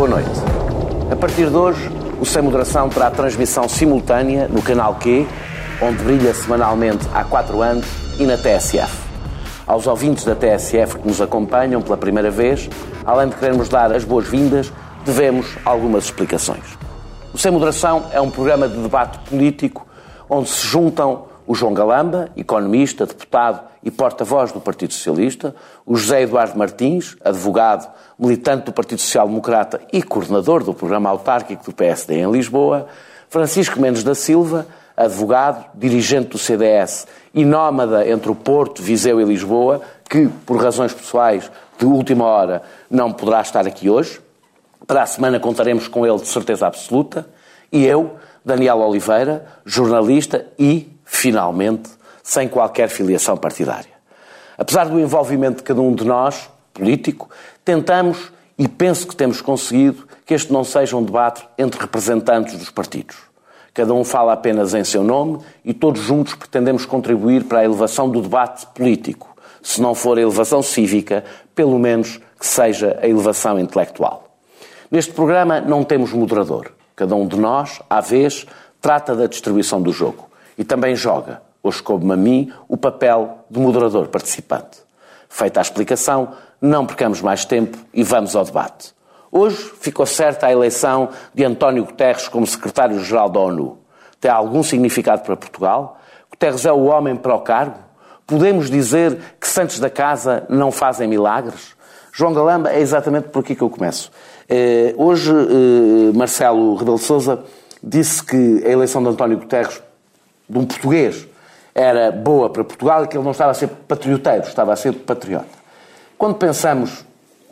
Boa noite. A partir de hoje, o Sem Moderação terá transmissão simultânea no canal Q, onde brilha semanalmente há quatro anos, e na TSF. Aos ouvintes da TSF que nos acompanham pela primeira vez, além de querermos dar as boas-vindas, devemos algumas explicações. O Sem Moderação é um programa de debate político onde se juntam o João Galamba, economista, deputado e porta-voz do Partido Socialista, o José Eduardo Martins, advogado, militante do Partido Social Democrata e coordenador do programa autárquico do PSD em Lisboa, Francisco Mendes da Silva, advogado, dirigente do CDS e nómada entre o Porto, Viseu e Lisboa, que, por razões pessoais de última hora, não poderá estar aqui hoje. Para a semana contaremos com ele de certeza absoluta. E eu, Daniel Oliveira, jornalista e finalmente, sem qualquer filiação partidária. Apesar do envolvimento de cada um de nós, político, tentamos e penso que temos conseguido que este não seja um debate entre representantes dos partidos. Cada um fala apenas em seu nome e todos juntos pretendemos contribuir para a elevação do debate político. Se não for a elevação cívica, pelo menos que seja a elevação intelectual. Neste programa não temos moderador. Cada um de nós, à vez, trata da distribuição do jogo e também joga, hoje coube-me a mim, o papel de moderador participante. Feita a explicação, não percamos mais tempo e vamos ao debate. Hoje ficou certa a eleição de António Guterres como secretário-geral da ONU. Tem algum significado para Portugal? Guterres é o homem para o cargo? Podemos dizer que santos da casa não fazem milagres? João Galamba, é exatamente por aqui que eu começo. Eh, hoje, eh, Marcelo Rebelo de Sousa disse que a eleição de António Guterres de um português era boa para Portugal e que ele não estava a ser patrioteiro, estava a ser patriota. Quando pensamos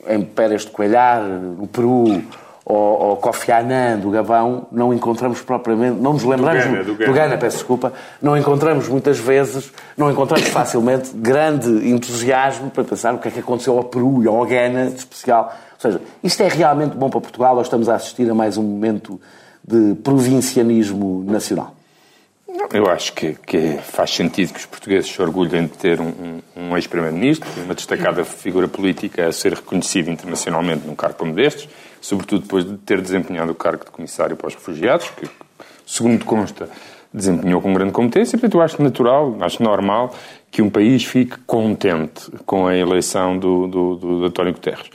em Pérez de Coelhar, no Peru, ou, ou Kofi Annan do Gabão, não encontramos propriamente, não nos lembramos do Gana, do Gana. do Gana, peço desculpa, não encontramos muitas vezes, não encontramos facilmente grande entusiasmo para pensar o que é que aconteceu ao Peru e ao Gana de especial. Ou seja, isto é realmente bom para Portugal ou estamos a assistir a mais um momento de provincianismo nacional? Eu acho que, que, faz sentido que os portugueses se orgulhem de ter um, um, ex-primeiro-ministro, uma destacada figura política a ser reconhecida internacionalmente num cargo como destes, sobretudo depois de ter desempenhado o cargo de comissário para os refugiados, que, segundo consta, desempenhou com grande competência. Portanto, eu acho natural, acho normal que um país fique contente com a eleição do, do, do, do António Guterres.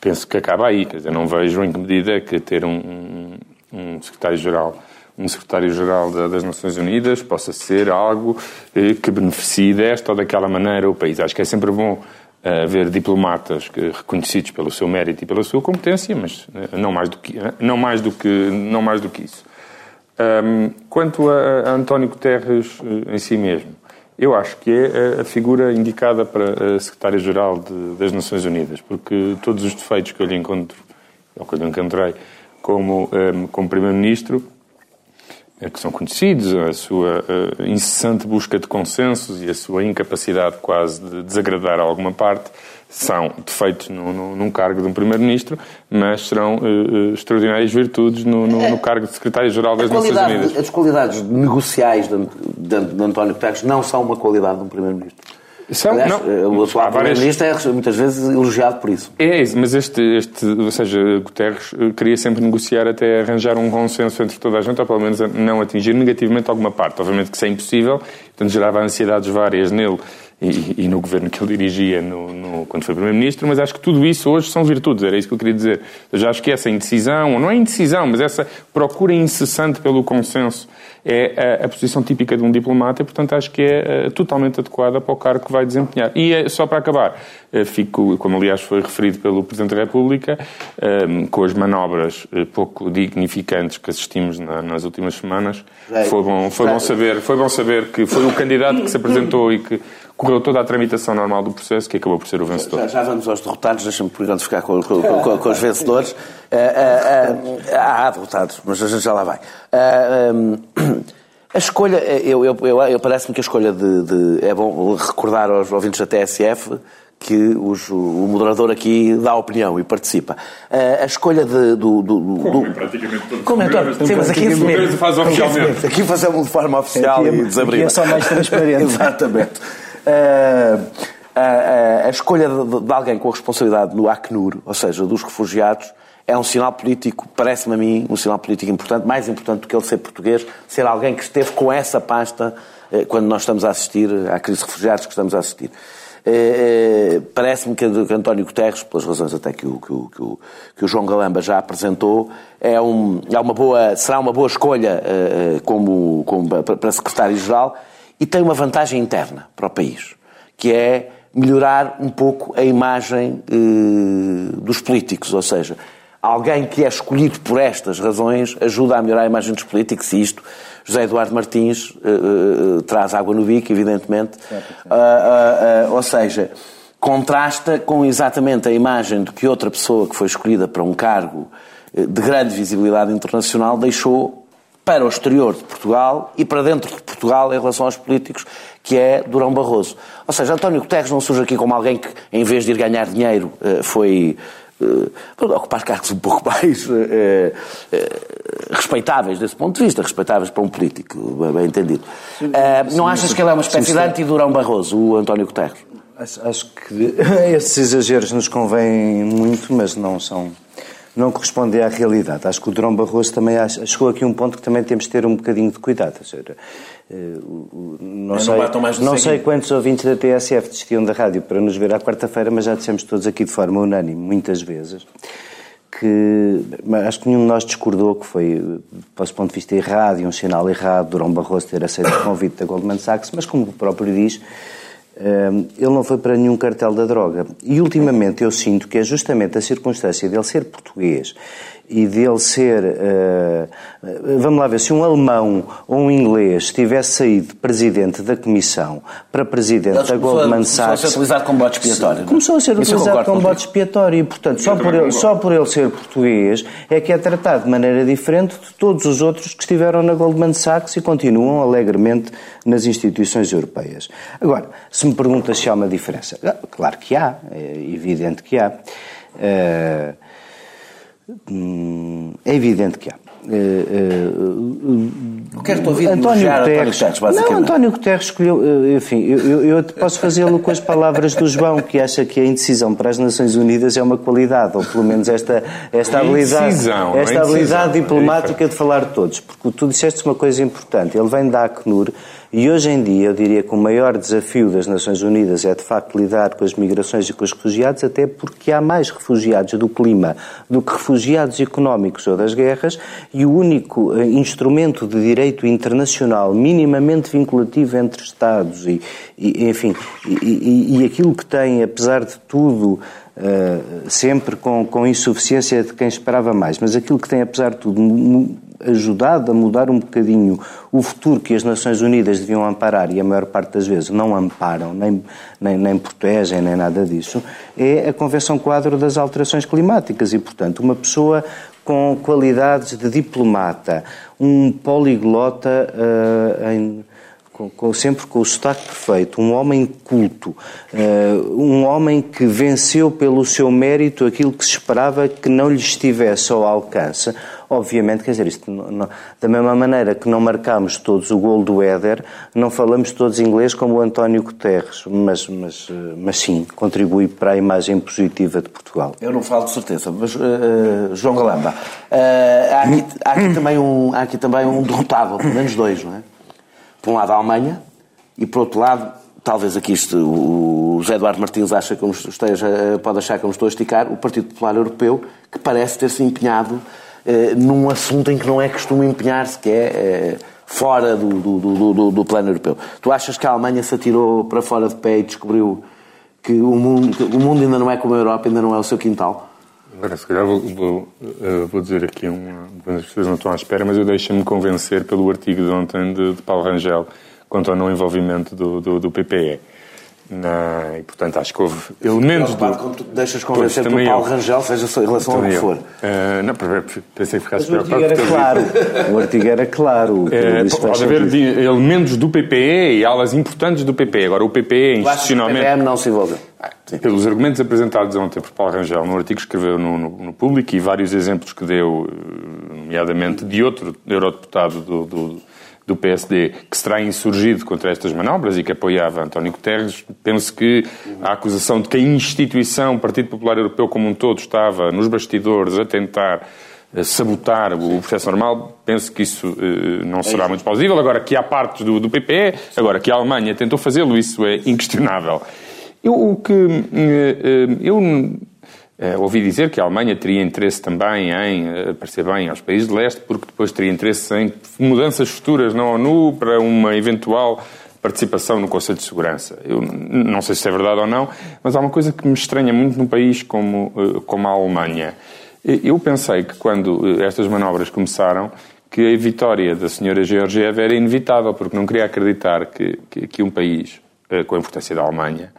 Penso que acaba aí, quer dizer, não vejo em que medida que ter um, um secretário-geral um secretário-geral das Nações Unidas possa ser algo eh, que beneficie desta ou daquela maneira o país. Acho que é sempre bom eh, haver diplomatas reconhecidos pelo seu mérito e pela sua competência, mas eh, não mais do que, não mais do que, não mais do que isso. quanto a, António Guterres em si mesmo, eu acho que é a figura indicada para a secretária-geral das Nações Unidas, porque todos os defeitos que eu lhe encontro, ou que eu lhe encontrei como, como Primeiro-Ministro, que são conhecidos, a sua uh, incessante busca de consensos e a sua incapacidade quase de desagradar a alguma parte, são defeitos no, no, num cargo de um Primeiro-Ministro, mas serão uh, extraordinárias virtudes no, no, no cargo de Secretário-Geral das Nações Unidas. As qualidades negociais de, de, de António Guterres não são uma qualidade de um Primeiro-Ministro. São, Aliás, não, o atual Primeiro-Ministro é muitas vezes elogiado por isso. É isso, mas este, este, ou seja, Guterres eh, queria sempre negociar até arranjar um consenso entre toda a gente, ou pelo menos não atingir negativamente alguma parte. Obviamente que isso é impossível, portanto gerava ansiedades várias nele e, e, no governo que ele dirigia no, no, quando foi Primeiro-Ministro, mas acho que tudo isso hoje são virtudes, era isso que eu queria dizer. Eu já acho que essa indecisão, ou não é indecisão, mas essa procura incessante pelo consenso é a, a posição típica de um diplomata e, portanto, acho que é uh, totalmente adequada para o cargo que vai desempenhar. E é, só para acabar, uh, fico, como aliás foi referido pelo Presidente da República, um, com as manobras uh, pouco dignificantes que assistimos na, nas últimas semanas, foi bom, foi, bom saber, foi bom saber que foi o candidato que se apresentou e que correu toda a tramitação normal do processo, que acabou por ser o vencedor. Já, já vamos aos derrotados, deixa-me por enquanto ficar com, com, com, com os vencedores. Uh, uh, há derrotados, mas a gente já lá vai. Um, a escolha, eu, eu, eu, eu parece-me que a escolha de, de, É bom recordar aos ouvintes da TSF que os, o moderador aqui dá opinião e participa. Uh, a escolha de, do, do, do, Como, praticamente todos Como é, sim, mas aqui, faz oficialmente. aqui fazemos de forma oficial aqui, e desabrida. Aqui é só mais transparente. Exatamente. A, a, a, escolha de, de, alguém com a responsabilidade no Acnur, ou seja, dos refugiados, é um sinal político, parece-me a mim, um sinal político importante, mais importante do que ele ser português, ser alguém que esteve com essa pasta eh, quando nós estamos a assistir à crise de refugiados que estamos a assistir. Eh, eh, parece-me que, António Guterres, pelas razões até que o, que o, que o, que o João Galamba já apresentou, é, um, é uma boa, será uma boa escolha como, como para secretário-geral e tem uma vantagem interna para o país, que é melhorar um pouco a imagem dos políticos, ou seja, alguém que é escolhido por estas razões ajuda a melhorar a imagem dos políticos e isto José Eduardo Martins uh, uh, traz água no bico, evidentemente. Uh, ou seja, contrasta com exatamente a imagem de que outra pessoa que foi escolhida para um cargo de grande visibilidade internacional deixou para o exterior de Portugal e para dentro de Portugal em relação aos políticos, que é Durão Barroso. Ou seja, António Guterres não surge aqui como alguém que, em vez de ir ganhar dinheiro, foi uh, ocupar cargos um pouco mais uh, uh, respeitáveis desse ponto de vista, respeitáveis para um político, bem entendido. Sim, não achas que ele é uma espécie de anti-Durão Barroso, o António Guterres? Acho, acho que esses exageros nos convêm muito, mas não são não correspondem à realidade. Acho que o Durão Barroso também chegou aqui a um ponto que também temos de ter um bocadinho de cuidado. Ou seja, eh, não, sei, não sei quantos ouvintes da TSF desistiam da rádio para nos ver à quarta-feira, mas já dissemos todos aqui de forma unânime, muitas vezes, que acho que nenhum de nós discordou que foi, do vosso ponto de vista, errado e um sinal errado Durão Barroso ter aceito o convite da Goldman Sachs, mas como o próprio diz, ele não foi para nenhum cartel da droga. E ultimamente eu sinto que é justamente a circunstância dele ser português e dele ser. Uh, vamos lá ver, se um alemão ou um inglês tivesse saído presidente da Comissão para presidente da Goldman Sachs. Começou a ser utilizado como bote expiatório. É? Começou a ser utilizado como bote expiatório e, portanto, só por, ele, só por ele ser português é que é tratado de maneira diferente de todos os outros que estiveram na Goldman Sachs e continuam alegremente nas instituições europeias. Agora, se me perguntas se há uma diferença, claro que há, é evidente que há. Uh, Hum, é evidente que há. Uh, uh, o que é que estou a ouvir António Guterres, António Guterres, Não, António Guterres escolheu, enfim, eu, eu posso fazê-lo com as palavras do João, que acha que a indecisão para as Nações Unidas é uma qualidade, ou pelo menos esta, esta habilidade, indecisão, esta habilidade diplomática de falar de todos. Porque tu disseste uma coisa importante, ele vem da Acnur, e hoje em dia, eu diria que o maior desafio das Nações Unidas é de facto lidar com as migrações e com os refugiados, até porque há mais refugiados do clima do que refugiados económicos ou das guerras, e o único eh, instrumento de direito internacional minimamente vinculativo entre Estados e, e enfim, e, e, e aquilo que tem, apesar de tudo, Uh, sempre com, com insuficiência de quem esperava mais, mas aquilo que tem, apesar de tudo, ajudado a mudar um bocadinho o futuro que as Nações Unidas deviam amparar, e a maior parte das vezes não amparam, nem, nem, nem protegem, nem nada disso, é a Convenção Quadro das Alterações Climáticas. E, portanto, uma pessoa com qualidades de diplomata, um poliglota uh, em com, com, sempre com o sotaque perfeito, um homem culto, uh, um homem que venceu pelo seu mérito aquilo que se esperava que não lhe estivesse ao alcance. Obviamente, quer dizer, isto não, não, da mesma maneira que não marcámos todos o gol do Éder, não falamos todos inglês como o António Guterres, mas, mas, eh, mas sim, contribui para a imagem positiva de Portugal. Eu não falo de certeza, mas uh, João Galamba, uh, há, aqui, há, aqui também um, há aqui também um derrotado, pelo menos dois, não é? por um lado, a Alemanha, e por outro lado, talvez aqui isto, o José Eduardo Martins acha que esteja, pode achar que eu me estou a esticar, o Partido Popular Europeu, que parece ter-se empenhado eh, num assunto em que não é costume empenhar-se, que é eh, fora do, do, do, do, plano europeu. Tu achas que a Alemanha se atirou para fora de pé e descobriu que o mundo, o mundo ainda não é como a Europa, ainda não é o seu quintal? Agora, se calhar vou, vou, eh, vou dizer aqui uma. As pessoas não estão à espera, mas eu deixo-me convencer pelo artigo de ontem de, de Paulo Rangel quanto ao não envolvimento do, do, do PPE. Na, e, portanto, acho que houve elementos do... Como tu deixas convencer pois, Paulo eu. Rangel, seja em relação ao que for. Uh, não, pensei que ficasse preocupado. O artigo era claro. o artigo era claro. Uh, pode haver elementos do PPE e alas importantes do PPE. Agora, o PPE institucionalmente... O PPE não se envolveu. Ah, pelos argumentos apresentados ontem por Paulo Rangel no artigo que escreveu no, no, no Público e vários exemplos que deu, nomeadamente de outro eurodeputado do, do do PSD que se terá insurgido contra estas manobras e que apoiava António Guterres. Penso que a acusação de que a instituição, o Partido Popular Europeu como um todo, estava nos bastidores a tentar eh, sabotar o processo normal, penso que isso uh, não será muito plausível. Agora, que há partes do, do PPE, agora que a Alemanha tentou fazê-lo, isso é inquestionável. Eu, o que uh, uh, eu ouvi dizer que a Alemanha teria interesse também em aparecer bem aos países de leste, porque depois teria interesse em mudanças futuras na ONU para uma eventual participação no Conselho de Segurança. Eu não sei se é verdade ou não, mas há uma coisa que me estranha muito num país como, como a Alemanha. Eu pensei que quando eh, estas manobras começaram, que a vitória da senhora Georgieva era inevitável, porque não queria acreditar que, que, que um país eh, com a importância da Alemanha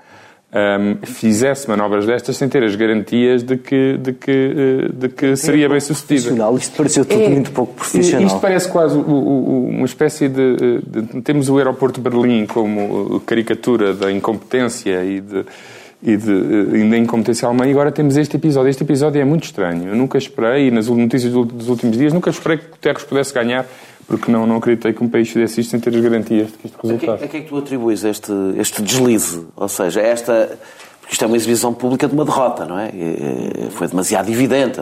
um, fizesse manobras destas sem ter as garantias de que, de que, eh, de que seria é bem sucedida. Isto pareceu tudo é, muito pouco profissional. Isto parece quase uma espécie de, de, Temos o aeroporto de Berlim como caricatura da incompetência e de e, de, e da incompetência alemã, e agora temos este episódio. Este episódio é muito estranho. Eu nunca esperei, e nas notícias dos últimos dias, nunca esperei que Guterres pudesse ganhar, porque não, não acreditei que um país fizesse isto sem ter as garantias de que isto resultasse. A que, a que é que tu atribuis este, este deslize? Ou seja, esta. Porque isto é uma exibição pública de uma derrota, não é? Foi demasiado evidente.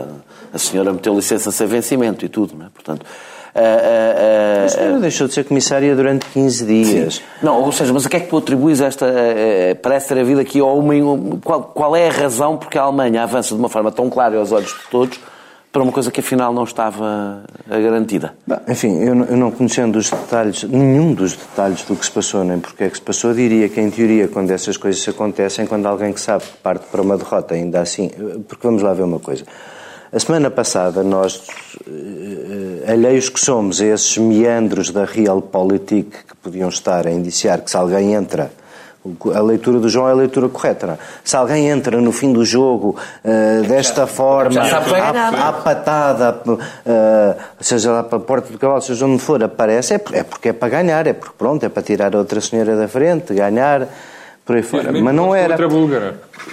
A senhora meteu licença sem vencimento e tudo, não é? Portanto. Uh, uh, a senhora deixou de ser comissária durante 15 dias. Sim. Não, ou seja, mas a que é que tu atribuis esta. parece ter havido aqui ou uma, qual, qual é a razão porque a Alemanha avança de uma forma tão clara aos olhos de todos para uma coisa que afinal não estava garantida? Bem, enfim, eu não, eu não conhecendo os detalhes, nenhum dos detalhes do que se passou, nem porque é que se passou, diria que em teoria, quando essas coisas acontecem, quando alguém que sabe que parte para uma derrota, ainda assim. Porque vamos lá ver uma coisa. A semana passada, nós, eh, alheios que somos a esses meandros da realpolitik que podiam estar a indiciar que se alguém entra a leitura do João é a leitura correta. Não? É? Se alguém entra no fim do jogo uh, desta forma, à, à patada, uh, seja lá para a porta do cavalo, seja onde for, aparece, é, é porque é para ganhar, é porque pronto, é para tirar a outra senhora da frente, ganhar por aí fora. Mas não era.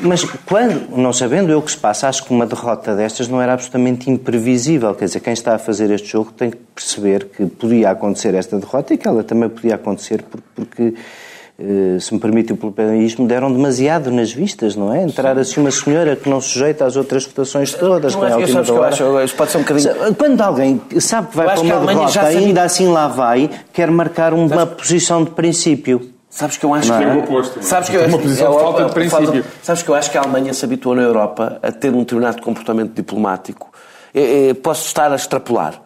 Mas quando, não sabendo eu o que se passa, acho que uma derrota destas não era absolutamente imprevisível. Quer dizer, quem está a fazer este jogo tem que perceber que podia acontecer esta derrota e que ela também podia acontecer porque, se me permite o plebeísmo, deram demasiado nas vistas, não é? Entrar assim uma senhora que não sujeita às outras votações todas, não, não é, que eu acho, pode ser um bocadinho... Quando alguém sabe que vai para uma derrota, ainda assim lá vai, quer marcar uma posição de princípio. Sabes que eu acho não, que. É o oposto. Sabes que eu, uma posição de falta de princípio. Sabes que eu acho que a Alemanha se habituou na Europa a ter um determinado comportamento diplomático. Eu, eu posso estar a extrapolar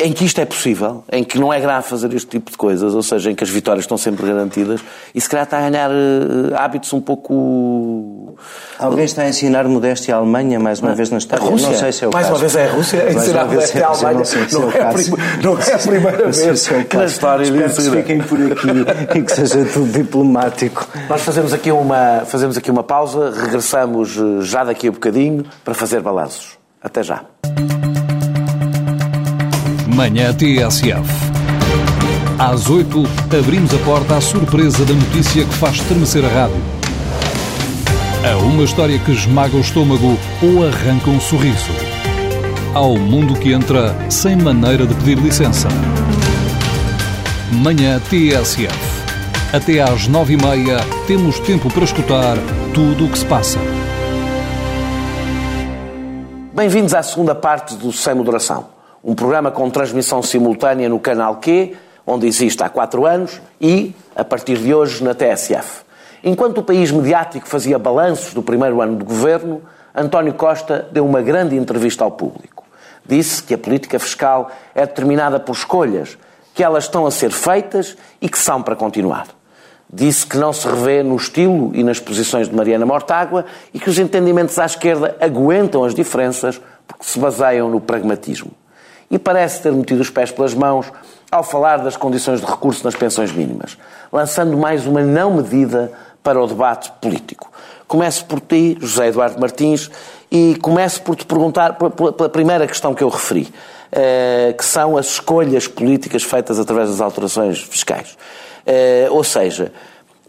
em que isto é possível, em que não é grave fazer este tipo de coisas, ou seja, em que as vitórias estão sempre garantidas, e se calhar está a ganhar uh, hábitos um pouco. Alguém está a ensinar modéstia à Alemanha, mais uma não. vez na história? Rússia. Não sei se é o mais caso. uma vez é a Rússia a ensinar modéstia é à Alemanha. Não, sei se não, é, é, a, não é a primeira vez é que na história Espero que fiquem por aqui e que seja tudo diplomático. Nós fazemos aqui, uma, fazemos aqui uma pausa, regressamos eh, já daqui a bocadinho para fazer balanços. Até já. Manhã TSF. Às 8, abrimos a porta à surpresa da notícia que faz estremecer a rádio. A uma história que esmaga o estômago ou arranca um sorriso. Ao mundo que entra sem maneira de pedir licença. Manhã TSF. Até às nove e meia temos tempo para escutar tudo o que se passa. Bem-vindos à segunda parte do Sem Moderação um programa com transmissão simultânea no canal Q, onde existe há quatro anos, e, a partir de hoje, na TSF. Enquanto o país mediático fazia balanços do primeiro ano de governo, António Costa deu uma grande entrevista ao público. Disse que a política fiscal é determinada por escolhas, que elas estão a ser feitas e que são para continuar. Disse que não se revê no estilo e nas posições de Mariana Mortágua e que os entendimentos à esquerda aguentam as diferenças porque se baseiam no pragmatismo e parece ter metido os pés pelas mãos ao falar das condições de recurso nas pensões mínimas, lançando mais uma não medida para o debate político. Começo por ti, José Eduardo Martins, e começo por te perguntar pela primeira questão que eu referi, eh, que são as escolhas políticas feitas através das alterações fiscais. Eh, ou seja,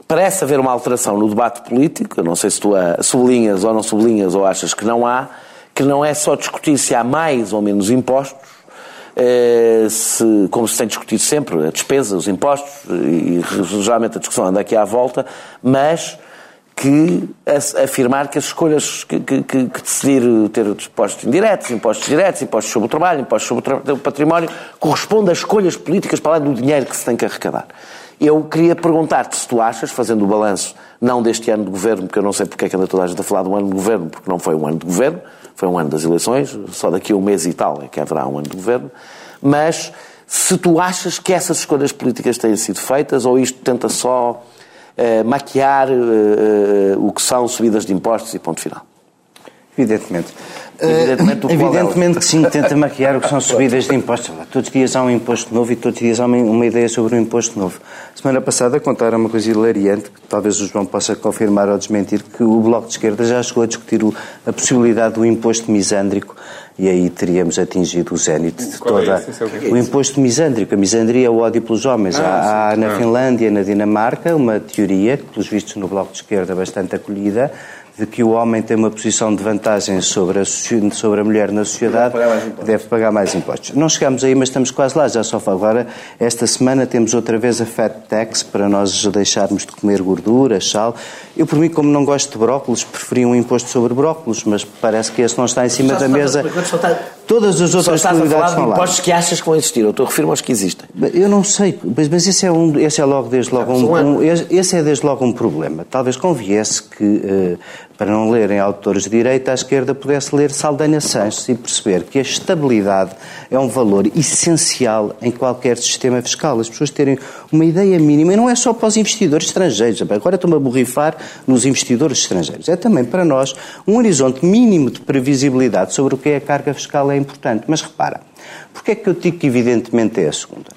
parece haver uma alteração no debate político, eu não sei se tu a sublinhas ou não sublinhas ou achas que não há, que não é só discutir se há mais ou menos impostos, se, como se tem discutido sempre, a despesa, os impostos, e geralmente a discussão anda aqui à volta, mas que afirmar que as escolhas que, que, que decidir ter impostos indiretos, impostos diretos, impostos sobre o trabalho, impostos sobre o património, corresponde a escolhas políticas para além do dinheiro que se tem que arrecadar. Eu queria perguntar-te se tu achas, fazendo o balanço, não deste ano de governo, porque eu não sei porque é que anda toda a gente a falar de um ano de governo, porque não foi um ano de governo, foi um ano das eleições, só daqui a um mês e tal é que haverá um ano de governo, mas se tu achas que essas escolhas políticas têm sido feitas ou isto tenta só uh, maquiar uh, uh, o que são subidas de impostos e ponto final? Evidentemente. Evidentemente, Evidentemente que sim, tenta maquiar o que são subidas de impostos. Todos os dias há um imposto novo e todos os dias há uma ideia sobre um imposto novo. Semana passada contaram uma coisa hilariante, que talvez o João possa confirmar ou desmentir, que o Bloco de Esquerda já chegou a discutir a possibilidade do imposto misândrico e aí teríamos atingido o zénite de toda... É o imposto misândrico. A misandria é o ódio pelos homens. Ah, há, há na Finlândia, na Dinamarca, uma teoria, que pelos vistos no Bloco de Esquerda bastante acolhida, de que o homem tem uma posição de vantagem sobre a, sobre a mulher na sociedade, deve pagar, deve pagar mais impostos. Não chegamos aí, mas estamos quase lá, já só agora. Esta semana temos outra vez a Fat Tax para nós deixarmos de comer gordura, sal. Eu, por mim, como não gosto de brócolos, preferi um imposto sobre brócolos, mas parece que esse não está em cima da mesa. Todas as outras possibilidades estão lá. impostos que achas que vão existir, eu estou a referir aos que existem. Eu não sei, mas, mas esse, é um, esse é logo desde logo um, um, esse é desde logo um problema. Talvez conviesse que, uh, para não lerem autores de direita, à esquerda pudesse ler Saldanha Sanches e perceber que a estabilidade é um valor essencial em qualquer sistema fiscal. As pessoas terem uma ideia mínima, e não é só para os investidores estrangeiros, agora estou-me a borrifar nos investidores estrangeiros, é também para nós um horizonte mínimo de previsibilidade sobre o que é a carga fiscal é importante. Mas repara, porque é que eu digo que evidentemente é a segunda?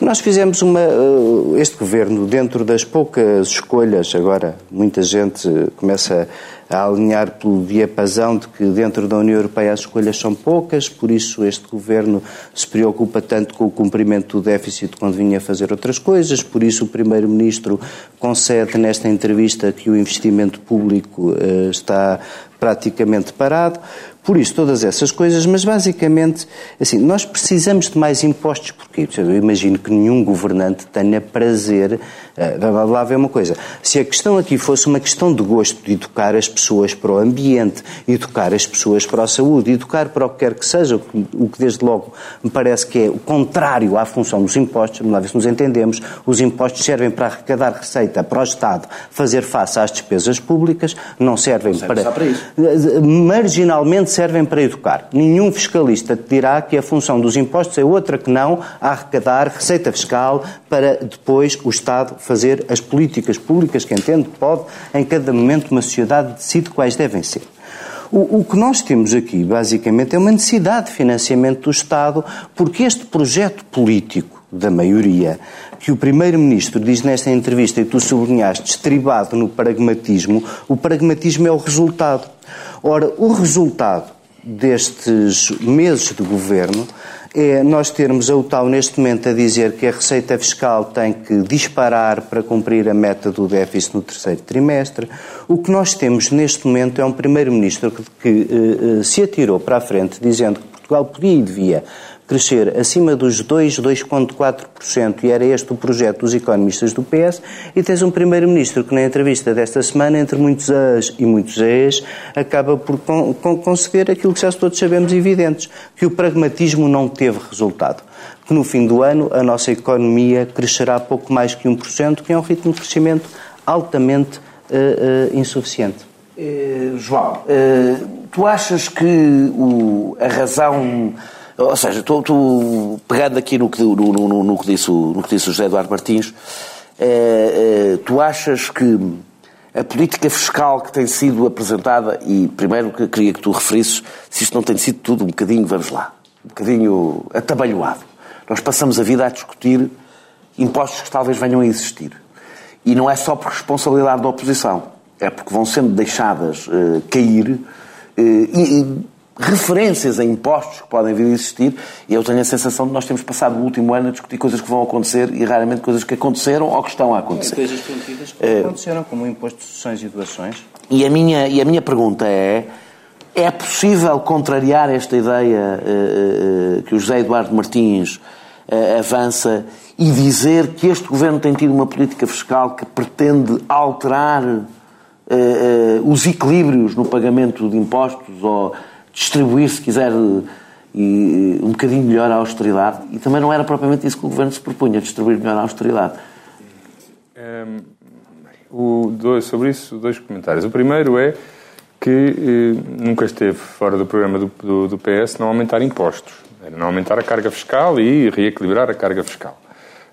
Nós fizemos uma, eh, este governo, dentro das poucas escolhas, agora muita gente começa a alinhar pelo diapasão de que dentro da União Europeia as escolhas são poucas, por isso este governo se preocupa tanto com o cumprimento do déficit quando vinha fazer outras coisas, por isso o Primeiro-Ministro concede nesta entrevista que o investimento público uh, está praticamente parado. Por isso, todas essas coisas, mas basicamente, assim, nós precisamos de mais impostos, porque eu imagino que nenhum governante tenha prazer. Uh, lá ver uma coisa. Se a questão aqui fosse uma questão de gosto de educar as pessoas para o ambiente, educar as pessoas para a saúde, educar para o que quer que seja, o que, desde logo me parece que é o contrário à função dos impostos, vamos lá ver se nos entendemos, os impostos servem para arrecadar receita para o Estado fazer face às despesas públicas, não servem não para. para isso. Servem para educar. Nenhum fiscalista te dirá que a função dos impostos é outra que não arrecadar receita fiscal para depois o Estado fazer as políticas públicas que entende pode em cada momento uma sociedade decide quais devem ser. O, que nós temos aqui, basicamente, é uma necessidade de financiamento do Estado, porque este projeto político da maioria, que o Primeiro-Ministro diz nesta entrevista, e tu sublinhaste, estribado no pragmatismo, o pragmatismo é o resultado. Ora, o resultado destes meses de governo é nós termos a UTAU neste momento a dizer que a receita fiscal tem que disparar para cumprir a meta do déficit no terceiro trimestre. O que nós temos neste momento é um Primeiro-Ministro que, que uh, se atirou para a frente dizendo que Portugal podia e devia crescer acima dos 2, 2,4%, e era este o projeto dos economistas do PS, e tens um primeiro-ministro que na entrevista desta semana, entre muitos as e muitos es, acaba por con con conceder aquilo que já todos sabemos evidentes, que o pragmatismo não teve resultado. Que no fim do ano a nossa economia crescerá pouco mais que 1%, que é um ritmo de crescimento altamente uh, uh, insuficiente. Uh, João, tu achas que o, a razão ou seja, estou, pegando aqui no que, no, no, no, que disse, no que disse o José Eduardo Martins, é, é, tu achas que a política fiscal que tem sido apresentada, e primeiro que queria que tu referisses se isto não tem sido tudo um bocadinho, vamos lá, um bocadinho atabalhoado. Nós passamos a vida a discutir impostos que talvez venham a existir. E não é só por responsabilidade da oposição, é porque vão sendo deixadas uh, cair uh, e, referências a impostos que podem vir a existir, e eu tenho a sensação de nós temos passado o último ano a discutir coisas que vão acontecer e raramente coisas que aconteceram ou que estão a acontecer. Coisas prometidas que uh, aconteceram, como o imposto de sucessões e doações. E a minha, e a minha pergunta é, é possível contrariar esta ideia que o José Eduardo Martins avança e dizer que este governo tem tido uma política fiscal que pretende alterar os equilíbrios no pagamento de impostos ou distribuir, se quiser, um bocadinho melhor a austeridade? E também não era propriamente isso que o governo se propunha, distribuir melhor a austeridade. Um, o, dois, sobre isso, dois comentários. O primeiro é que eh, nunca esteve fora do programa do, do, do, PS não aumentar impostos. Não aumentar a carga fiscal e reequilibrar a carga fiscal,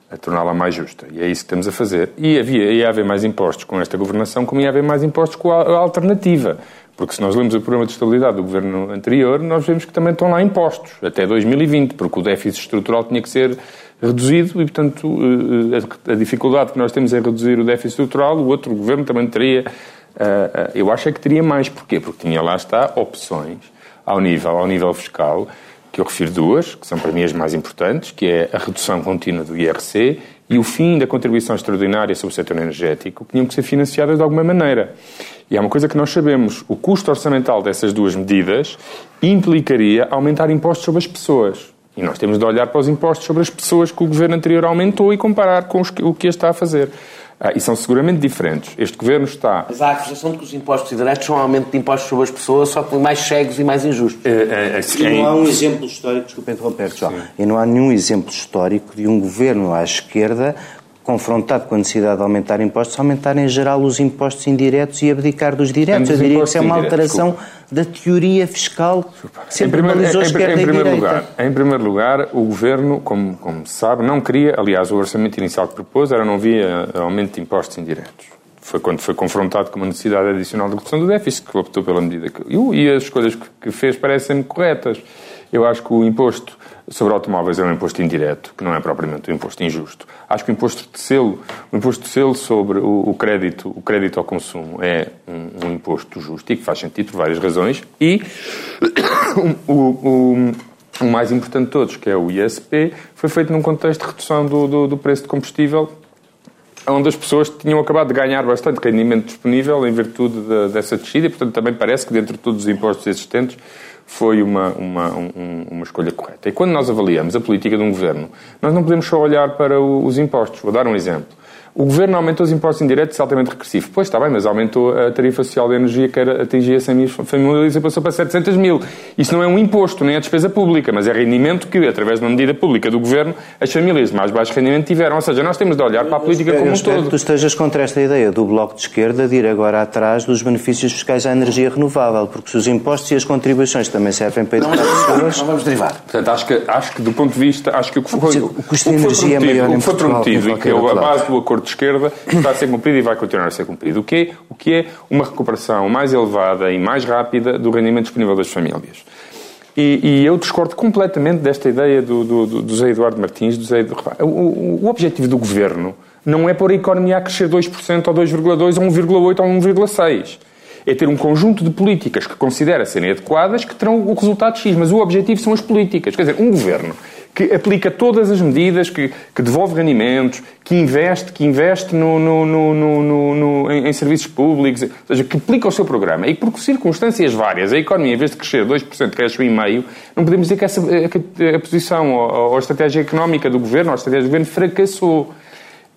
a torná-la mais justa. E é isso que estamos a fazer. E havia, ia haver mais impostos com esta governação, como ia haver mais impostos com a, a alternativa. Porque se nós lemos o programa de estabilidade do governo anterior, nós vemos que também estão lá impostos, até 2020, porque o déficit estrutural tinha que ser reduzido e, portanto, eh, eh, a dificuldade que nós temos em reduzir o déficit estrutural, o outro governo também teria. Eh, eu acho é que teria mais. Porquê? Porque tinha lá está opções ao nível, ao nível fiscal, que eu refiro duas, que são para mim as mais importantes, que é a redução contínua do IRC e o fim da contribuição extraordinária sobre o setor energético, que tinham que ser financiadas de alguma maneira. E há uma coisa que nós sabemos: o custo orçamental dessas duas medidas implicaria aumentar impostos sobre as pessoas. E nós temos de olhar para os impostos sobre as pessoas que o governo anterior aumentou e comparar com que, o que este está a fazer. Ah, e são seguramente diferentes. Este governo está. Mas há a acusação de que os impostos indiretos são um aumento de impostos sobre as pessoas, só que mais cegos e mais injustos. É, é, é, e não há um exemplo histórico, desculpe interromper, João, e não há nenhum exemplo histórico de um governo à esquerda confrontado com a necessidade de aumentar impostos, aumentar em geral os impostos indiretos e abdicar dos diretos. Eu diria que isso é uma alteração desculpa. da teoria fiscal que sempre em primeiro, em, em, em primeiro lugar, Em primeiro lugar, o Governo, como, como se sabe, não queria, aliás, o orçamento inicial que propôs era não via aumento de impostos indiretos. Foi quando foi confrontado com uma necessidade adicional de redução do déficit que optou pela medida que... E as escolhas que fez parecem-me corretas. Eu acho que o imposto sobre automóveis é um imposto indireto, que não é propriamente um imposto injusto. Acho que o imposto de selo, o imposto de selo sobre o, o crédito, o crédito ao consumo é um, um, imposto justo e que faz sentido por várias razões. E o, o, o, mais importante de todos, que é o ISP, foi feito num contexto de redução do, do, do preço de combustível onde as pessoas tinham acabado de ganhar bastante rendimento disponível em virtude de, dessa descida e, portanto, também parece que, dentro de todos os impostos existentes, foi uma, uma, um, uma escolha correta. E quando nós avaliamos a política de um governo, nós não podemos só olhar para os impostos. Vou dar um exemplo. O governo aumentou os impostos indiretos altamente regressivo. Pois está bem, mas aumentou a tarifa social de energia que era, atingia 100 mil famílias e passou para 700 mil. Isso não é um imposto, nem é despesa pública, mas é rendimento que, através de uma medida pública do governo, as famílias de mais baixo rendimento tiveram. Ou seja, nós temos de olhar para a política como um todo. que tu estejas contra esta ideia do Bloco de Esquerda de ir agora atrás dos benefícios fiscais à energia renovável, porque se os impostos e as contribuições também servem para educar as pessoas... Não vamos derivar. Portanto, acho que, acho que do ponto de vista, acho que o que foi, o custo de energia é maior em Portugal. O que foi prometido, e que é a base do acordo de esquerda está a ser cumprido e vai continuar a ser cumprido. O que é, o que é uma recuperação mais elevada e mais rápida do rendimento disponível das famílias. E, e eu discordo completamente desta ideia do, do, do José Eduardo Martins. Do José, o, o, o objetivo do governo não é pôr a economia a crescer 2% ou 2,2% ou 1,8% ou 1,6% é ter um conjunto de políticas que considera serem adequadas que terão o resultado X, mas o objetivo são as políticas. Quer dizer, um governo que aplica todas as medidas, que, que devolve rendimentos, que investe, que investe no, no, no, em, em, serviços públicos, ou seja, que aplica o seu programa e por circunstâncias várias a economia, em vez de crescer 2%, cresce 1,5%, não podemos dizer que essa, a, a posição ou, ou a estratégia económica do governo, ou a estratégia do governo fracassou.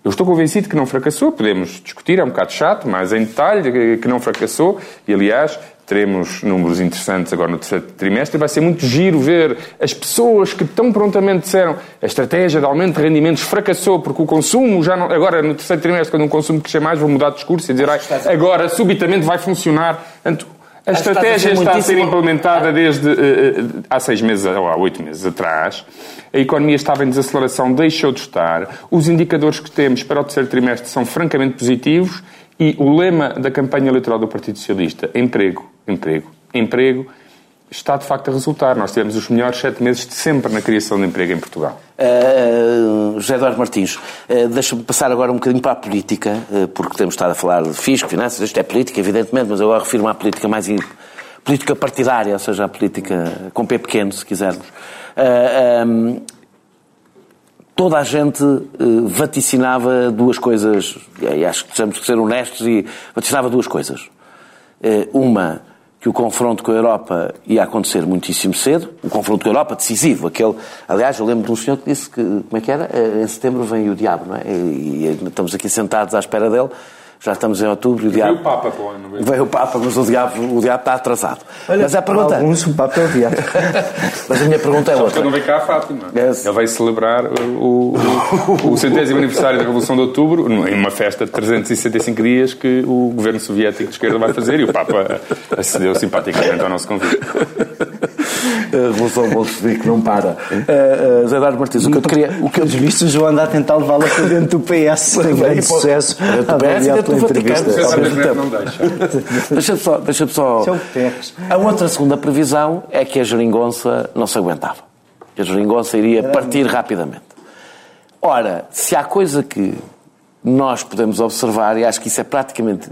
Eu estou convencido que não fracassou, podemos discutir, é um bocado chato, mas em detalhe que não fracassou, e aliás, teremos números interessantes agora no terceiro trimestre. Vai ser muito giro ver as pessoas que tão prontamente disseram a estratégia de aumento de rendimentos fracassou porque o consumo já não. Agora, no terceiro trimestre, quando um consumo crescer mais, vou mudar de discurso e dizer agora subitamente vai funcionar. Portanto, a estratégia está a ser implementada desde uh, há seis meses ou há oito meses atrás. A economia estava em desaceleração, deixou de estar. Os indicadores que temos para o terceiro trimestre são francamente positivos e o lema da campanha eleitoral do Partido Socialista, emprego, emprego, emprego, está de facto a resultar. Nós tivemos os melhores sete meses de sempre na criação de emprego em Portugal. Uh, José Eduardo Martins, uh, deixa-me passar agora um bocadinho para a política, uh, porque temos estado a falar de fisco, finanças, isto é política, evidentemente, mas eu agora refiro-me à política mais política partidária, ou seja, a política com P pequeno, se quisermos. Um, toda a gente uh, vaticinava duas coisas, e acho que temos que ser honestos, e vaticinava duas coisas. Uh, uma, que o confronto com a Europa ia acontecer muitíssimo cedo, o confronto com a Europa decisivo, aquele, aliás, eu lembro de um senhor que disse que, como é que era? Eh, em setembro vem o diabo, não é? E, e estamos aqui sentados à espera dele, já estamos em outubro e o diabo... Veio o Papa para o ano. Veio o Papa, mas o diabo, o diabo está atrasado. Olha, mas a pergunta... Alguns o Papa é o diabo. mas a minha pergunta é Só outra. não vem cá a Fátima. Yes. Ele vai celebrar o, o, o centésimo aniversário da Revolução de Outubro em uma festa de 365 dias que o governo soviético de esquerda vai fazer e o Papa acedeu simpaticamente ao nosso convite. A Revolução Bolchevique não para. Uh, uh, Zé Dário Martins, o que eu te queria... O que eu visto o João andar a tentar levá-la para dentro do PS. Tem grande sucesso. Do PS e dentro do Vaticano. Não deixa. Deixa-me só... Deixa só... A outra segunda previsão é que a geringonça não se aguentava. Que a geringonça iria partir rapidamente. Ora, se há coisa que nós podemos observar, e acho que isso é praticamente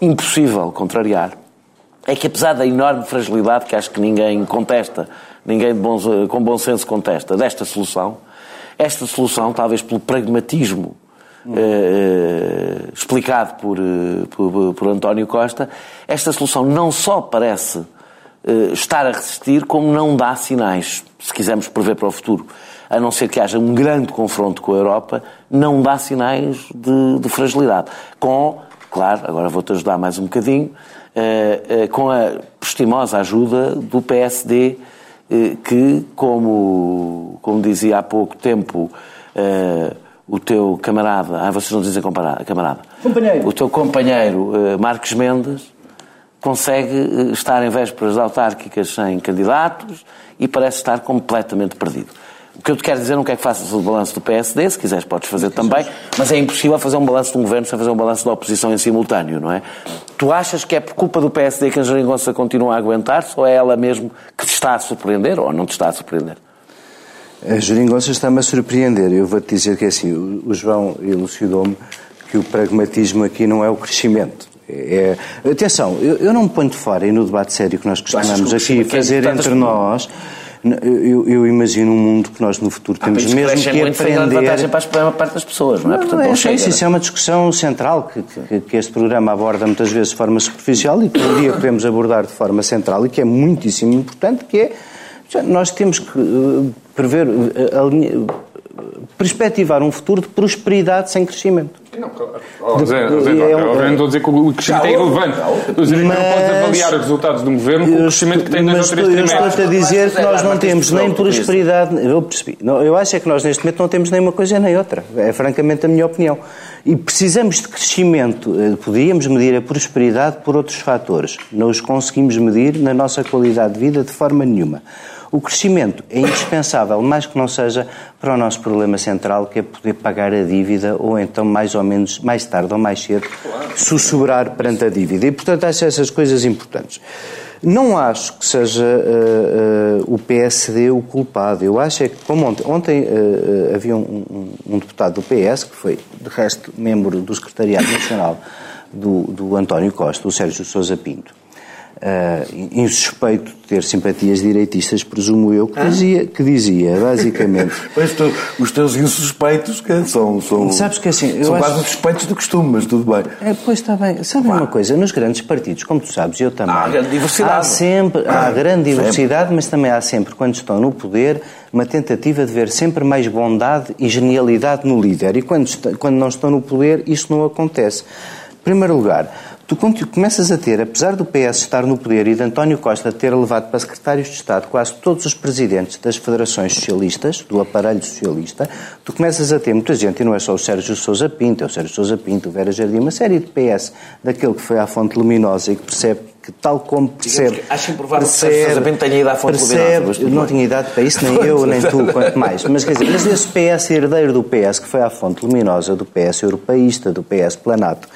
impossível contrariar, é que apesar da enorme fragilidade que acho que ninguém contesta, ninguém com bom senso contesta desta solução, esta solução, talvez pelo pragmatismo eh, explicado por, eh, por, por, António Costa, esta solução não só parece eh, estar a resistir, como não dá sinais, se quisermos prever para o futuro. A não ser que haja um grande confronto com a Europa, não dá sinais de, de fragilidade. Com, claro, agora vou-te ajudar mais um bocadinho, eh, eh, com a prestimosa ajuda do PSD, eh, que, como, como dizia há pouco tempo o teu camarada, ah, vocês não dizem camarada, companheiro. o teu companheiro Marcos Mendes, consegue estar em vésperas autárquicas sem candidatos e parece estar completamente perdido. O que eu te quero dizer não quer que faças o balanço do PSD, se quiseres podes fazer também, mas é impossível fazer um balanço de um governo sem fazer um balanço da oposição em simultâneo, não é? Tu achas que é por culpa do PSD que a Jeringonça continua a aguentar-se ou é ela mesmo que te está a surpreender ou não te está a surpreender? A Jeringonça está-me a surpreender. Eu vou-te dizer que é assim, o João elucidou-me que o pragmatismo aqui não é o crescimento. É, atenção, eu, eu, não me ponho de fora e no debate sério que nós costumamos aqui fazer entre nós. Eu, eu, imagino um mundo que nós no futuro ah, temos mesmo que, é muito aprender... vantagem para a parte das pessoas, não é? Não, Portanto, não é chega. isso, é uma discussão central que, que, que, este programa aborda muitas vezes de forma superficial e que um dia podemos abordar de forma central e que é muitíssimo importante, que é nós temos que eh, prever, eh, perspectivar um futuro de prosperidade sem crescimento. Não, oh, Zé, Zé, é, não estou a dizer que o crescimento é irrelevante. Estou a dizer que não podes avaliar os resultados de um governo com o crescimento que tem nas outras trimestres. Eu estou a dizer que nós não temos nem prosperidade... Eu percebi. Eu acho é que nós neste momento não temos nem uma coisa nem outra. É francamente a minha opinião. E precisamos de crescimento. Eh, podíamos medir a prosperidade por outros fatores. Não os conseguimos medir na nossa qualidade de vida de forma nenhuma. O crescimento é indispensável, mais que não seja para o nosso problema central, que é poder pagar a dívida ou então, mais ou menos, mais tarde ou mais cedo, sussurrar perante a dívida. E, portanto, acho essas coisas importantes. Não acho que seja uh, uh, o PSD o culpado. Eu acho é que, como ontem, ontem uh, havia um, um, um, deputado do PS, que foi, de resto, membro do Secretariado Nacional do, do António Costa, o Sérgio Sousa Pinto, uh, insuspeito de ter simpatias direitistas, presumo eu, que, ah? dizia, que dizia, basicamente... Pois tu, os teus insuspeitos que são, são, Sabes que, assim, são quase suspeitos do costume, mas tudo bem. É, pois está bem. Sabe uma coisa? Nos grandes partidos, como tu sabes, eu também... Há grande diversidade. Há sempre, há grande diversidade, sempre. mas também há sempre, quando estão no poder, uma tentativa de ver sempre mais bondade e genialidade no líder. E quando, quando não estão no poder, isso não acontece. Em primeiro lugar, tu começas a ter, apesar do PS estar no poder e de António Costa ter levado para secretários de Estado quase todos os presidentes das federações socialistas, do aparelho socialista, tu começas a ter muita gente, e não é só o Sérgio Sousa Pinto, é o Sérgio Sousa Pinto, o Vera Jardim, uma série de PS, daquele que foi à fonte luminosa e que percebe que tal como percebe... Acho improvável percebe, que Sousa Pinto tenha ido à fonte percebe, luminosa. Não tinha idade para isso, nem eu, nem tu, quanto mais. Mas quer dizer, mas esse PS herdeiro do PS, que foi à fonte luminosa, do PS europeísta, do PS planato,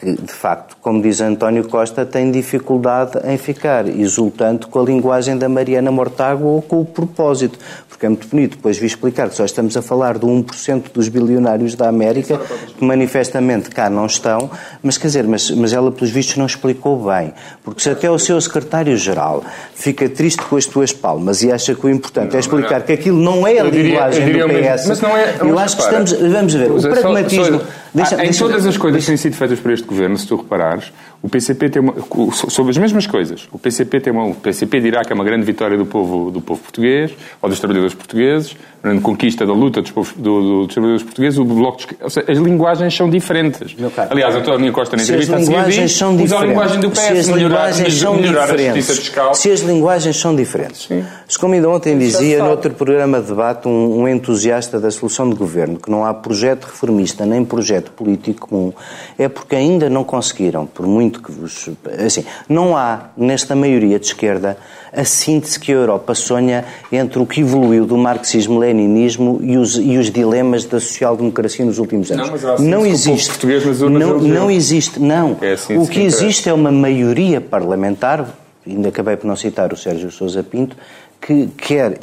que, de facto, como diz António Costa, tem dificuldade em ficar exultante com a linguagem da Mariana Mortágua ou com o propósito, porque é muito bonito. Depois vi explicar que só estamos a falar de 1% dos bilionários da América, que manifestamente cá não estão, mas quer dizer, mas, mas ela, pelos vistos, não explicou bem. Porque se até o seu secretário-geral fica triste com as tuas palmas e acha que o importante não, é explicar não. que aquilo não é a diria, linguagem do PS, mas não é, eu acho que estamos. Vamos ver, o pragmatismo. Só, só, deixa, em deixa, todas as coisas deixa, que têm sido feitas por este governo, se tu reparares, O PCP tem uma, sobre as mesmas coisas. O PCP tem uma, o PCP dirá que é uma grande vitória do povo do povo português ou dos trabalhadores portugueses, grande conquista da luta dos, povos, do, dos trabalhadores portugueses. O bloco de, seja, as linguagens são diferentes. Aliás, a António Costa na entrevista a seguir diz, são usa a linguagem do PS, se as melhorar, são melhorar a justiça fiscal. Se as linguagens são diferentes. Sim. Como ainda ontem dizia, noutro programa de debate, um, um entusiasta da solução de governo, que não há projeto reformista nem projeto político comum, é porque ainda não conseguiram, por muito que vos. Assim, não há, nesta maioria de esquerda, a síntese que a Europa sonha entre o que evoluiu do marxismo-leninismo e os, e os dilemas da social-democracia nos últimos anos. Não, mas não existe. Português nas não, não existe, não. É assim o que existe é uma maioria parlamentar, ainda acabei por não citar o Sérgio Sousa Pinto, que quer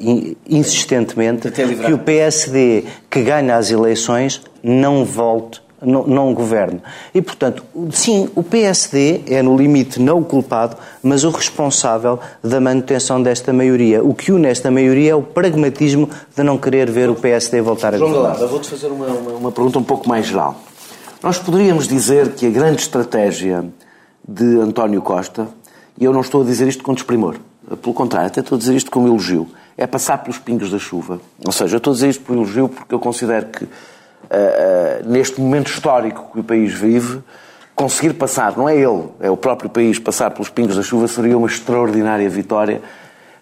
insistentemente que o PSD que ganha as eleições não volte não, não governe. E, portanto, sim, o PSD é, no limite, não o culpado, mas o responsável da manutenção desta maioria. O que une esta maioria é o pragmatismo de não querer ver o PSD voltar a governar. João vou-te fazer uma, uma, uma pergunta um pouco mais geral. Nós poderíamos dizer que a grande estratégia de António Costa, e eu não estou a dizer isto com desprimor, pelo contrário, até estou a dizer isto como elogio, é passar pelos pingos da chuva. Ou seja, eu estou a dizer isto por elogio porque eu considero que uh, neste momento histórico que o país vive, conseguir passar, não é ele, é o próprio país, passar pelos pingos da chuva seria uma extraordinária vitória.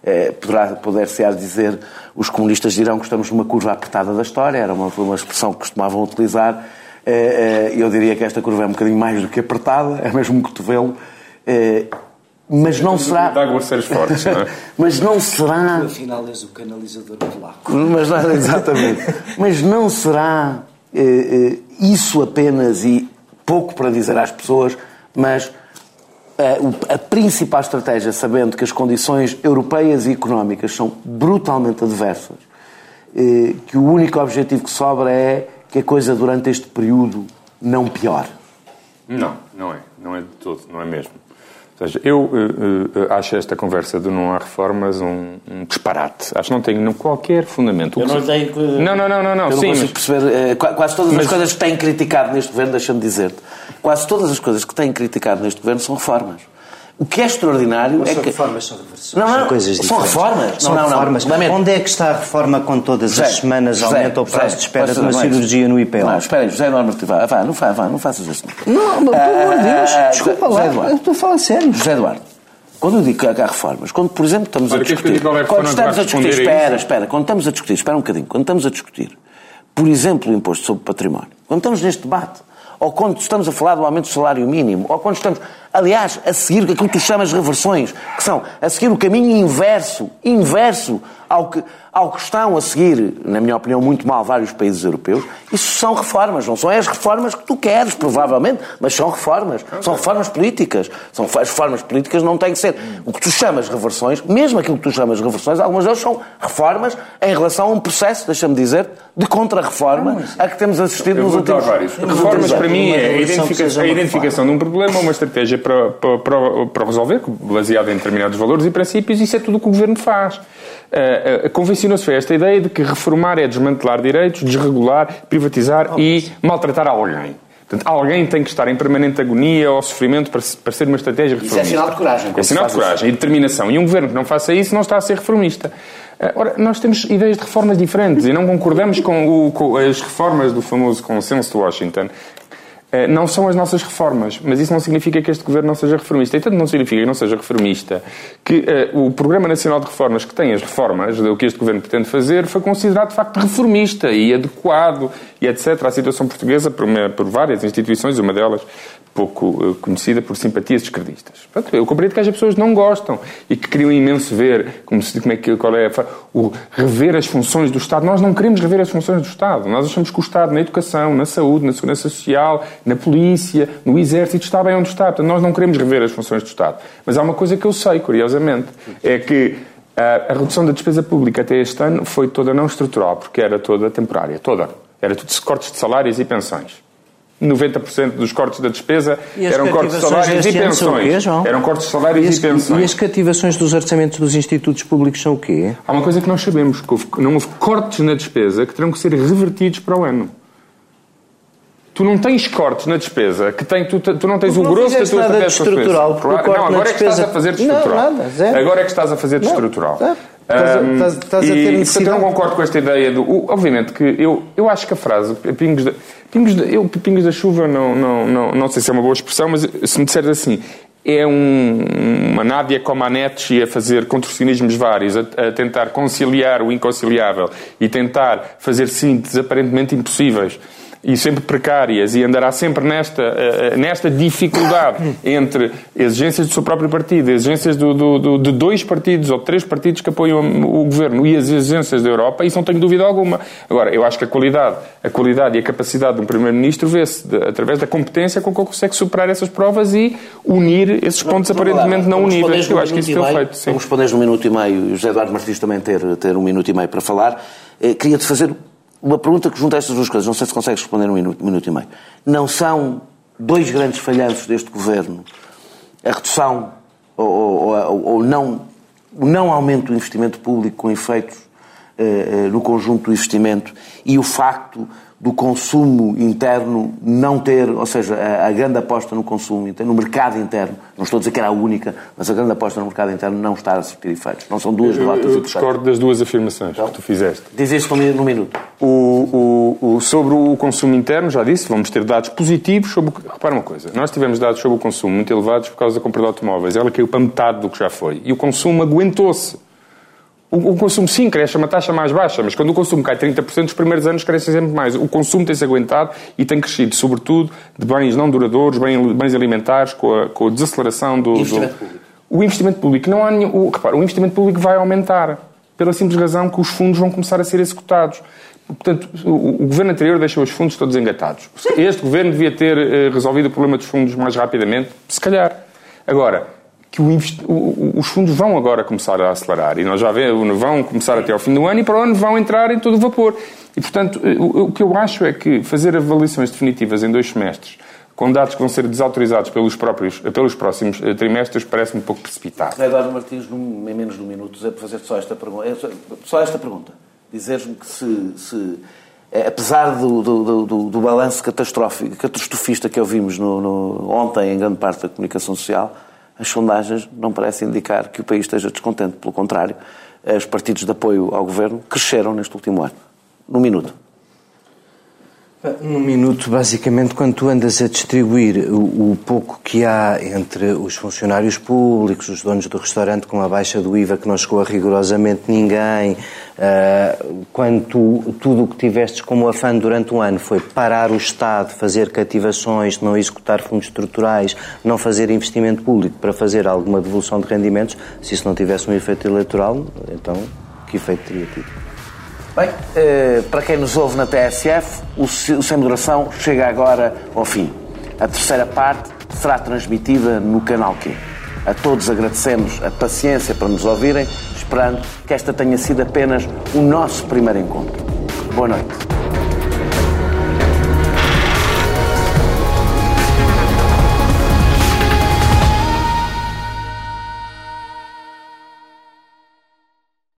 Uh, poderá poder-se dizer, os comunistas dirão que estamos numa curva apertada da história, era uma, uma expressão que costumavam utilizar. Eu diria que esta curva é um bocadinho mais do que apertada, é mesmo um cotovelo. Mas não será. Fortes, não é? Mas não será. Afinal, és o canalizador polaco. Mas, exatamente. Mas não será eh, eh, isso apenas e pouco para dizer às pessoas, mas eh, a principal estratégia, sabendo que as condições europeias e económicas são brutalmente adversas, que o único objetivo que sobra é que a coisa durante este período não piore. Não, não é. Não é de todo, não é mesmo seja, eu uh, uh, acho esta conversa do não há reformas um, um, disparate. Acho que não tem qualquer fundamento. Eu não tenho que... Não, não, não, não. não. Eu Sim, não consigo mas... perceber. Uh, quase todas mas... as coisas que têm criticado neste governo, deixa-me dizer-te, quase todas as coisas que têm criticado neste governo são reformas. O que é extraordinário Mas é são que. reformas, são reversões. Não, não, são coisas são reformas. São não, reformas. Não, não. Onde é que está a reforma com todas José, as semanas José, aumenta o prazo José, de espera de uma cirurgia no IPO? Não, espera aí, José Eduardo vá, vá, não, vá, vá, não faças isso. Não, pelo amor de Deus, ah, desculpa lá, eu estou a falar sério. José Eduardo, quando eu digo que há reformas, quando, por exemplo, estamos a discutir. Quando estamos a discutir, espera, espera, quando estamos a discutir, espera um bocadinho, quando estamos a discutir, por exemplo, o imposto sobre património, quando estamos neste debate, ou quando estamos a falar do aumento do salário mínimo, ou quando estamos aliás, a seguir aquilo que tu chamas reversões, que são a seguir o caminho inverso, inverso ao que, ao que estão a seguir, na minha opinião, muito mal vários países europeus, isso são reformas, não são as reformas que tu queres, provavelmente, mas são reformas, são reformas políticas. São, as reformas políticas não têm que ser o que tu chamas reversões, mesmo aquilo que tu chamas reversões, algumas delas são reformas em relação a um processo, deixa-me dizer, de contra-reforma a que temos assistido nos últimos anos. Reformas, para mim, é a identificação, a identificação de um problema, uma estratégia para, para, para, para resolver, baseado em determinados valores e princípios, isso é tudo o que o Governo faz. Uh, uh, Convencionou-se esta ideia de que reformar é desmantelar direitos, desregular, privatizar oh, e maltratar alguém. Portanto, alguém tem que estar em permanente agonia ou sofrimento para, para ser uma estratégia reformista. Isso é sinal de coragem. É sinal de coragem isso. e determinação. E um governo que não faça isso não está a ser reformista. Ora, nós temos ideias de reformas diferentes e não concordamos com, o, com as reformas do famoso consenso de Washington, eh, não são as nossas reformas, mas isso não significa que este governo não seja reformista. E tanto não significa que não seja reformista, que uh, o Programa Nacional de Reformas, que tem as reformas do que este governo pretende fazer, foi considerado de facto reformista e adequado e etc. à situação portuguesa por, por várias instituições, uma delas pouco uh, conhecida por simpatias esquerdistas. Portanto, eu compreendo que as pessoas não gostam e que queriam imenso ver como, se, como é que, qual é o rever as funções do Estado. Nós não queremos rever as funções do Estado. Nós achamos que o Estado na educação, na saúde, na segurança social, na polícia, no exército está bem onde está. Portanto, nós não queremos rever as funções do Estado. Mas há uma coisa que eu sei, curiosamente, é que a, a redução da despesa pública até este ano foi toda não estrutural, porque era toda temporária, toda. Era tudo cortes de salários e pensões. 90% dos cortes da despesa eram cortes de salários e pensões. Quê, eram cortes de salários e, as, e, pensões. E as cativações dos orçamentos dos institutos públicos são o quê? Há uma coisa que nós sabemos, que houve, não houve cortes na despesa que terão que ser revertidos para o ano. Tu não tens cortes na despesa, que tem, tu, tu não tens o grosso da tua nada de estrutural. Claro, não, agora é que estás a fazer de estrutural. Não, nada, zero. Agora é que estás a fazer de estrutural. Um, estás, estás a ter e, portanto, eu não concordo com esta ideia do. Obviamente que eu, eu acho que a frase pingos da, pingos da, eu, pingos da chuva não, não, não, não sei se é uma boa expressão, mas se me disseres assim, é um, uma Nádia Comaneci a fazer contorcionismos vários, a, a, tentar conciliar o inconciliável e tentar fazer sínteses aparentemente impossíveis e sempre precárias e andará sempre nesta, uh, nesta dificuldade entre exigências do seu próprio partido, exigências do, do, do, de dois partidos ou três partidos que apoiam o governo e as exigências da Europa, isso não tenho dúvida alguma. Agora, eu acho que a qualidade, a qualidade e a capacidade de um Primeiro-Ministro vê-se através da competência com que ele consegue superar essas provas e unir esses pontos não, aparentemente não, não unidos. Eu acho que isso foi feito. Sim. Vamos responder num minuto e meio, José Eduardo Martins também ter, ter um minuto e meio para falar. Eh, Queria-te fazer uma pergunta que junta estas duas coisas, não sei se consegues responder num minuto, minuto e meio. Não são dois grandes falhanços deste governo a redução ou, não, o não aumento do investimento público com efeitos eh, eh no conjunto do investimento e o facto do consumo interno não ter, ou seja, a, a, grande aposta no consumo interno, no mercado interno, não estou a dizer que era a única, mas a grande aposta no mercado interno não está a surtir efeitos. Não são duas derrotas Eu, eu discordo das duas afirmações então, que tu fizeste. Diz isto num minuto. O, o, o, sobre o consumo interno, já disse, vamos ter dados positivos sobre... Repara uma coisa, nós tivemos dados sobre o consumo muito elevados por causa da compra de automóveis. Ela caiu para metade do que já foi. E o consumo aguentou-se. O, o, consumo sim cresce a uma taxa mais baixa, mas quando o consumo cai 30%, os primeiros anos crescem sempre mais. O consumo tem-se aguentado e tem crescido, sobretudo, de bens não duradouros, bens alimentares, com a, com a desaceleração do... Investimento do... público. O investimento público não há nenhum... O, repara, o investimento público vai aumentar, pela simples razão que os fundos vão começar a ser executados. Portanto, o, o governo anterior deixou os fundos todos engatados. Este governo devia ter uh, resolvido o problema dos fundos mais rapidamente, se calhar. Agora, que os fundos vão agora começar a acelerar e nós já vemos, vão começar até ao fim do ano e para o ano vão entrar em todo o vapor. E, portanto, o, o que eu acho é que fazer avaliações definitivas em dois semestres com dados que vão ser desautorizados pelos, próprios, pelos próximos eh, trimestres parece-me um pouco precipitado. Eduardo Martins, em menos de um minuto, fazer só esta pergunta. É só esta pergunta. Dizer-me que se, se é, apesar do, do, do, do balanço catastrófico, catastrofista que ouvimos no, no, ontem em grande parte da comunicação social, as sondagens não parecem indicar que o país esteja descontente. Pelo contrário, os partidos de apoio ao governo cresceram neste último ano. Num minuto. Num minuto, basicamente, quando tu andas a distribuir o, o, pouco que há entre os funcionários públicos, os donos do restaurante com a baixa do IVA que não chegou a rigorosamente ninguém, uh, quando tu, tudo o que tivestes como afã durante um ano foi parar o Estado, fazer cativações, não executar fundos estruturais, não fazer investimento público para fazer alguma devolução de rendimentos, se isso não tivesse um efeito eleitoral, então que efeito teria tido? Bem, eh, para quem nos ouve na TSF, o Sem Moderação chega agora ao fim. A terceira parte será transmitida no canal Q. A todos agradecemos a paciência para nos ouvirem, esperando que esta tenha sido apenas o nosso primeiro encontro. Boa noite.